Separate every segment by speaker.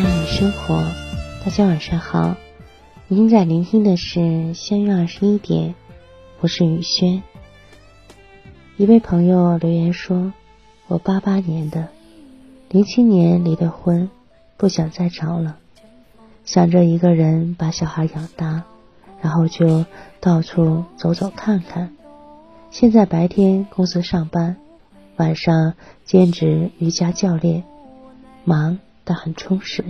Speaker 1: 爱你生活，大家晚上好。您在聆听的是相约二十一点，我是雨轩。一位朋友留言说：“我八八年的，零七年离的婚，不想再找了，想着一个人把小孩养大，然后就到处走走看看。现在白天公司上班，晚上兼职瑜伽教练，忙。”但很充实。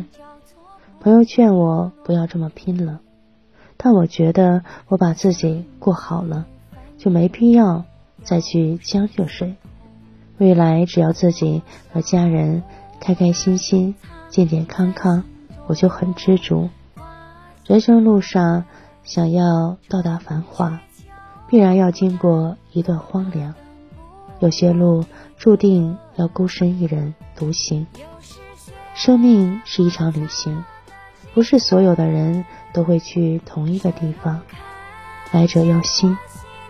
Speaker 1: 朋友劝我不要这么拼了，但我觉得我把自己过好了，就没必要再去将就谁。未来只要自己和家人开开心心、健健康康，我就很知足。人生路上想要到达繁华，必然要经过一段荒凉。有些路注定要孤身一人独行。生命是一场旅行，不是所有的人都会去同一个地方。来者要心，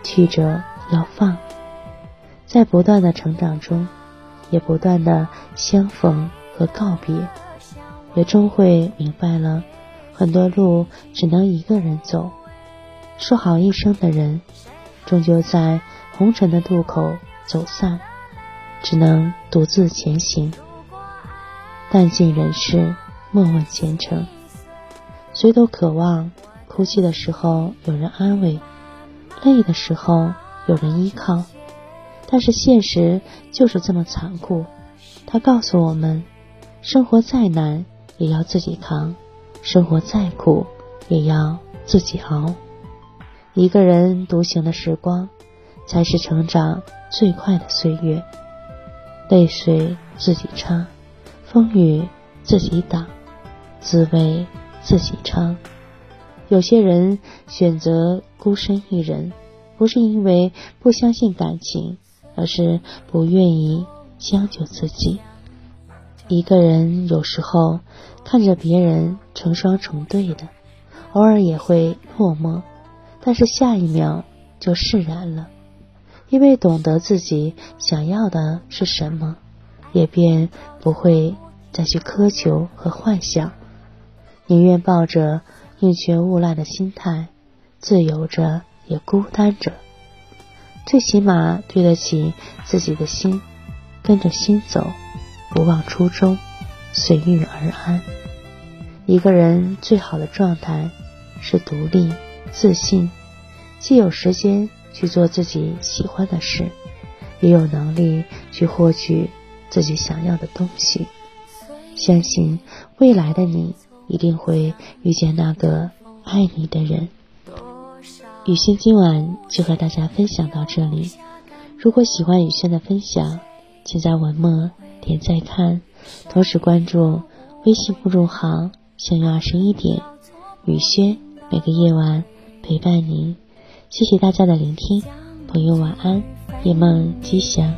Speaker 1: 去者要放。在不断的成长中，也不断的相逢和告别，也终会明白了，很多路只能一个人走。说好一生的人，终究在红尘的渡口走散，只能独自前行。淡尽人事，莫问前程。谁都渴望哭泣的时候有人安慰，累的时候有人依靠。但是现实就是这么残酷，它告诉我们：生活再难也要自己扛，生活再苦也要自己熬。一个人独行的时光，才是成长最快的岁月。泪水自己擦。风雨自己挡，滋味自己尝。有些人选择孤身一人，不是因为不相信感情，而是不愿意将就自己。一个人有时候看着别人成双成对的，偶尔也会落寞，但是下一秒就释然了，因为懂得自己想要的是什么。也便不会再去苛求和幻想，宁愿抱着宁缺毋滥的心态，自由着也孤单着，最起码对得起自己的心，跟着心走，不忘初衷，随遇而安。一个人最好的状态是独立、自信，既有时间去做自己喜欢的事，也有能力去获取。自己想要的东西，相信未来的你一定会遇见那个爱你的人。雨轩今晚就和大家分享到这里。如果喜欢雨轩的分享，请在文末点赞看，同时关注微信公众号“相约二十一点”，雨轩每个夜晚陪伴您。谢谢大家的聆听，朋友晚安，夜梦吉祥。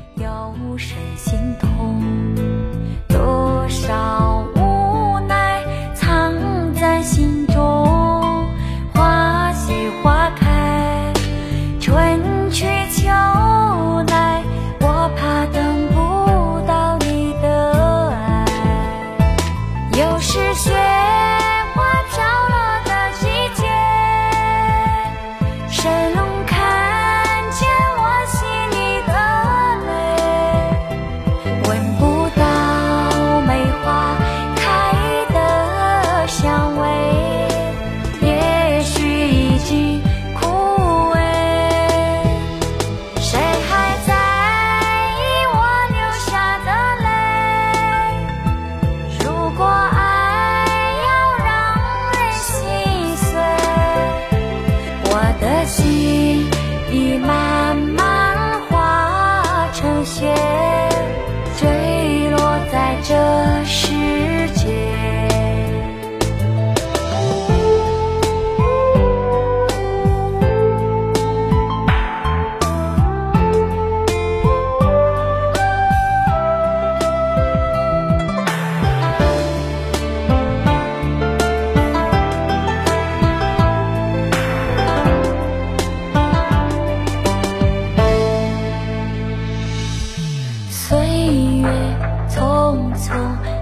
Speaker 1: 岁月匆匆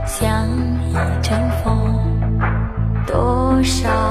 Speaker 1: 像一阵风
Speaker 2: 多少